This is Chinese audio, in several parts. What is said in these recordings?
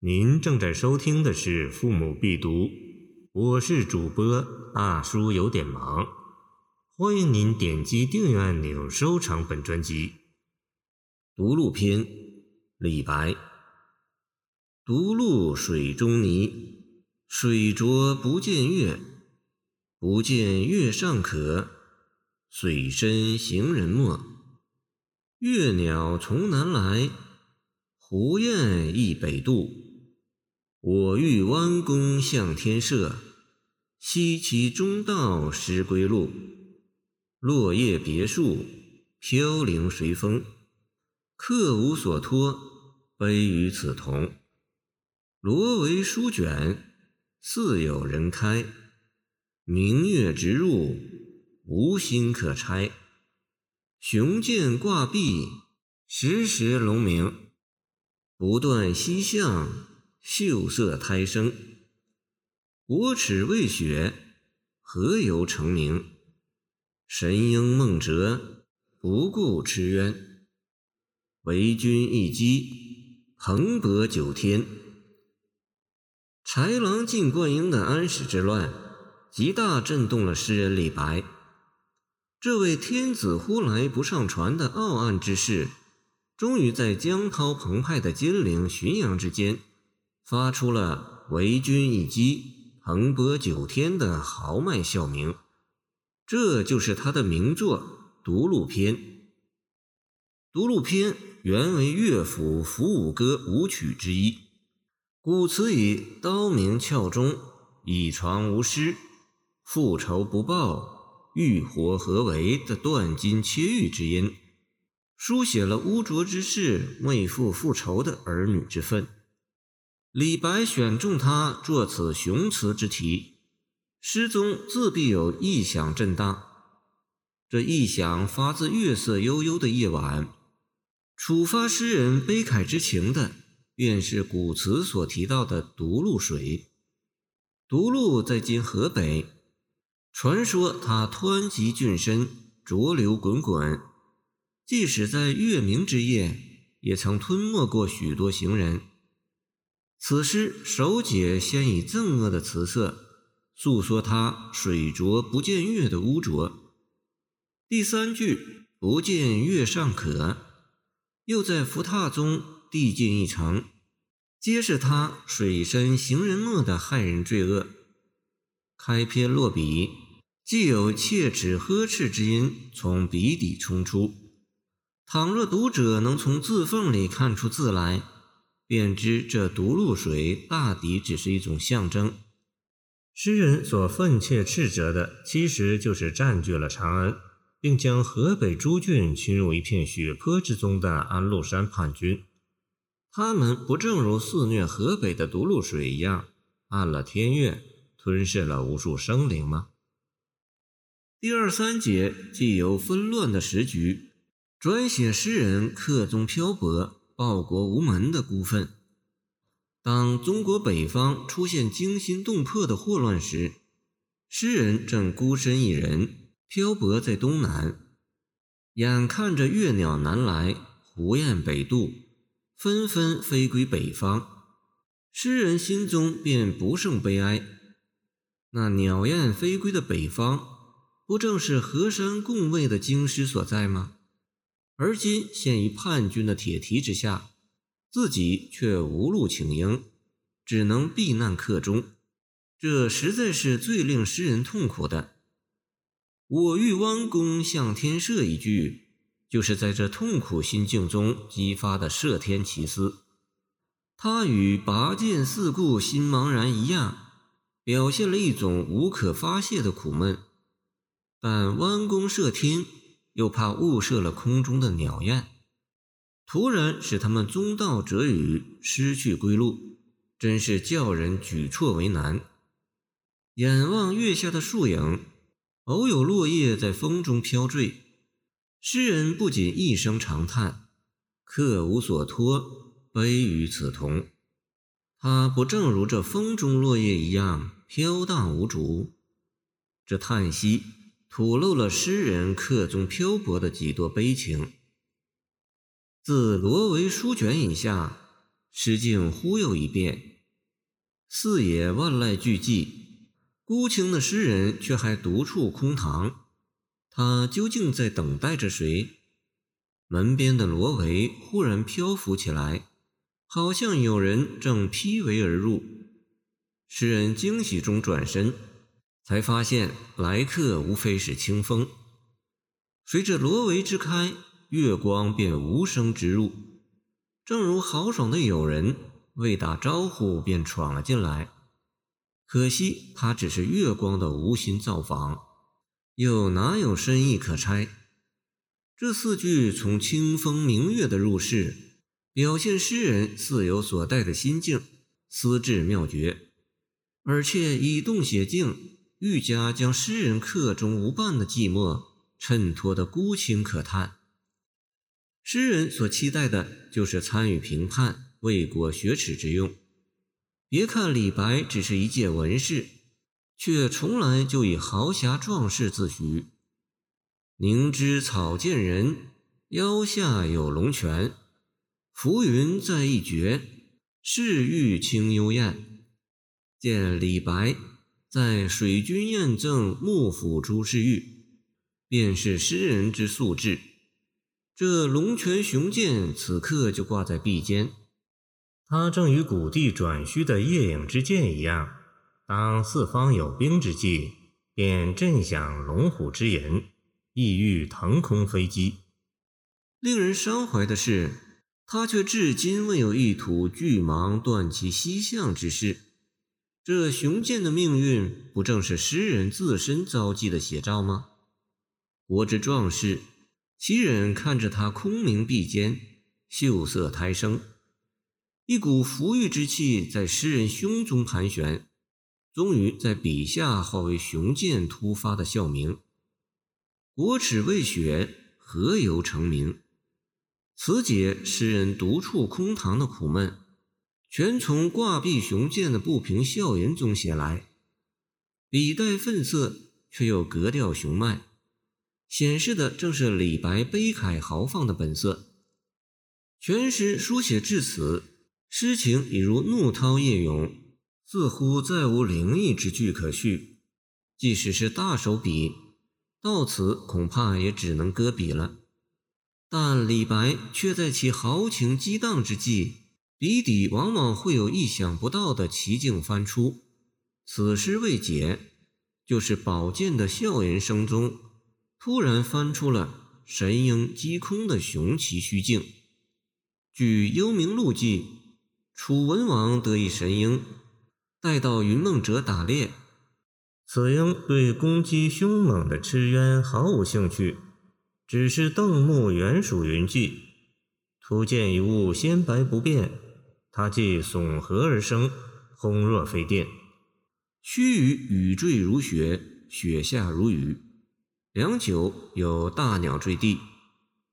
您正在收听的是《父母必读》，我是主播大叔，有点忙。欢迎您点击订阅按钮，收藏本专辑。独鹿篇，李白。独鹿水中泥，水浊不见月，不见月上可，水深行人没。月鸟从南来，胡雁亦北渡。我欲弯弓向天射，西岐中道失归路。落叶别树，飘零随风。客无所托，悲与此同。罗帷书卷，似有人开。明月直入，无心可拆。雄剑挂壁，时时龙鸣。不断西向。秀色胎生，国耻未雪，何由成名？神鹰梦折，不顾痴渊。为君一击，蓬勃九天。豺狼进灌婴的安史之乱，极大震动了诗人李白。这位天子呼来不上船的傲岸之士，终于在江涛澎湃的金陵、浔阳之间。发出了“为君一击，蓬勃九天”的豪迈笑鸣，这就是他的名作《独鹿篇》。《独鹿篇》原为乐府伏舞歌舞曲之一，古词以“刀鸣鞘中，以床无尸，复仇不报，欲火何为”的断金切玉之音，书写了污浊之事为父复仇的儿女之愤。李白选中他作此雄词之题，诗中自必有异响震荡。这异响发自月色悠悠的夜晚，触发诗人悲慨之情的，便是古词所提到的独鹿水。独鹿在今河北，传说它湍急峻深，浊流滚滚，即使在月明之夜，也曾吞没过许多行人。此诗首解先以憎恶的词色诉说他水浊不见月的污浊，第三句“不见月上可”又在浮榻中递进一层，揭示他水深行人没的骇人罪恶。开篇落笔，既有切齿呵斥之音从笔底冲出，倘若读者能从字缝里看出字来。便知这独露水大抵只是一种象征。诗人所愤切斥责的，其实就是占据了长安，并将河北诸郡侵入一片血泊之中的安禄山叛军。他们不正如肆虐河北的独露水一样，按了天月，吞噬了无数生灵吗？第二三节既有纷乱的时局，转写诗人客中漂泊。报国无门的孤愤。当中国北方出现惊心动魄的祸乱时，诗人正孤身一人漂泊在东南，眼看着月鸟南来，胡雁北渡，纷纷飞归北方，诗人心中便不胜悲哀。那鸟雁飞归的北方，不正是河山共卫的京师所在吗？而今陷于叛军的铁蹄之下，自己却无路请缨，只能避难客中，这实在是最令诗人痛苦的。我欲弯弓向天射一句，就是在这痛苦心境中激发的射天奇思。他与拔剑四顾心茫然一样，表现了一种无可发泄的苦闷。但弯弓射天。又怕误射了空中的鸟雁，突然使他们中道折羽，失去归路，真是叫人举措为难。眼望月下的树影，偶有落叶在风中飘坠，诗人不仅一声长叹：“客无所托，悲与此同。”他不正如这风中落叶一样飘荡无主？这叹息。吐露了诗人客中漂泊的几多悲情。自罗帷书卷以下，诗境忽悠一遍。四野万籁俱寂，孤清的诗人却还独处空堂。他究竟在等待着谁？门边的罗帷忽然漂浮起来，好像有人正披围而入。诗人惊喜中转身，才发现来客无非是清风。随着罗帷之开，月光便无声直入，正如豪爽的友人未打招呼便闯了进来。可惜他只是月光的无心造访，又哪有深意可拆？这四句从清风明月的入世，表现诗人似有所待的心境，思致妙绝，而且以动写静，愈加将诗人客中无伴的寂寞衬托得孤清可叹。诗人所期待的就是参与评判，为国学耻之用。别看李白只是一介文士，却从来就以豪侠壮士自诩。宁知草贱人，腰下有龙泉。浮云在一绝，世欲清幽艳。见李白在水军宴赠幕府朱世玉，便是诗人之素质。这龙泉雄剑此刻就挂在臂间，它正与古帝转虚的夜影之剑一样，当四方有兵之际，便震响龙虎之吟。意欲腾空飞机，令人伤怀的是，他却至今未有一吐巨蟒断其西向之势。这雄健的命运，不正是诗人自身遭际的写照吗？国之壮士，其忍看着他空明臂间，秀色胎生？一股浮郁之气在诗人胸中盘旋，终于在笔下化为雄健突发的笑鸣。国耻未雪，何由成名？此解诗人独处空堂的苦闷，全从挂壁雄剑的不平笑吟中写来。笔带愤色，却又格调雄迈，显示的正是李白悲慨豪放的本色。全诗书写至此，诗情已如怒涛夜涌，似乎再无灵异之句可续。即使是大手笔。到此恐怕也只能搁笔了，但李白却在其豪情激荡之际，笔底往往会有意想不到的奇境翻出。此诗未解，就是宝剑的笑吟声中，突然翻出了神鹰击空的雄奇虚境。据《幽冥录》记，楚文王得一神鹰，带到云梦者打猎。此鹰对攻击凶猛的赤鸢毫无兴趣，只是瞪目远属云际。突见一物鲜白不变，它即耸合而生，轰若飞电。须臾雨坠如雪，雪下如雨。良久，有大鸟坠地，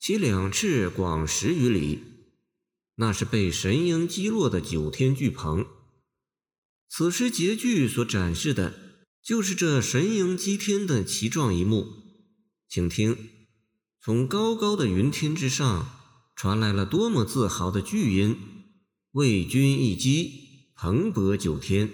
其两翅广十余里，那是被神鹰击落的九天巨鹏。此时结句所展示的。就是这神鹰击天的奇状一幕，请听，从高高的云天之上传来了多么自豪的巨音！为君一击，蓬勃九天。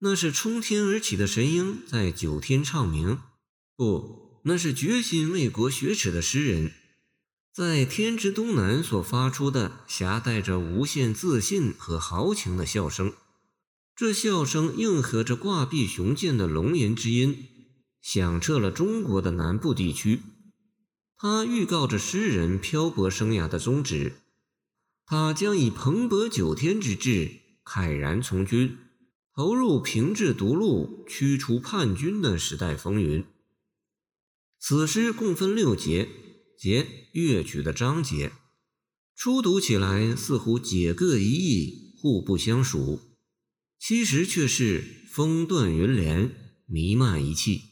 那是冲天而起的神鹰在九天唱鸣，不，那是决心为国雪耻的诗人，在天之东南所发出的夹带着无限自信和豪情的笑声。这笑声应和着挂壁雄剑的龙吟之音，响彻了中国的南部地区。它预告着诗人漂泊生涯的终止。他将以蓬勃九天之志，慨然从军，投入平治独路、驱除叛军的时代风云。此诗共分六节，节乐曲的章节，初读起来似乎解各一意，互不相属。其实却是风断云连，弥漫一气，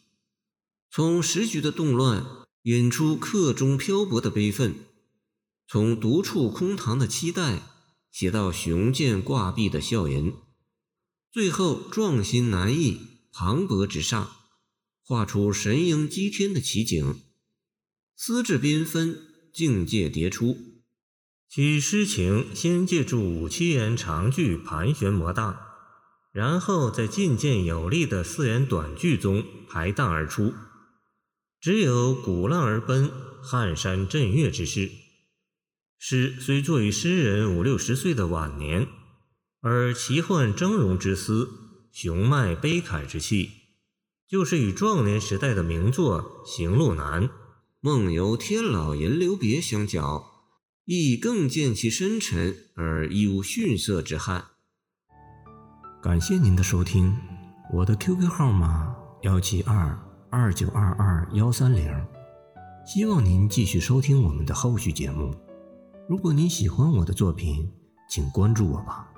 从时局的动乱引出客中漂泊的悲愤，从独处空堂的期待写到雄剑挂壁的笑吟，最后壮心难抑，磅礴直上，画出神鹰击天的奇景，丝质缤纷，境界迭出。其诗情先借助五七言长句盘旋摩荡，然后在进谏有力的四言短句中排荡而出，只有鼓浪而奔、撼山震岳之势。诗虽作于诗人五六十岁的晚年，而奇幻峥嵘之思、雄迈悲慨之气，就是与壮年时代的名作《行路难》。梦游天老吟留别相较，亦更见其深沉而亦无逊色之憾。感谢您的收听，我的 QQ 号码幺七二二九二二幺三零，希望您继续收听我们的后续节目。如果你喜欢我的作品，请关注我吧。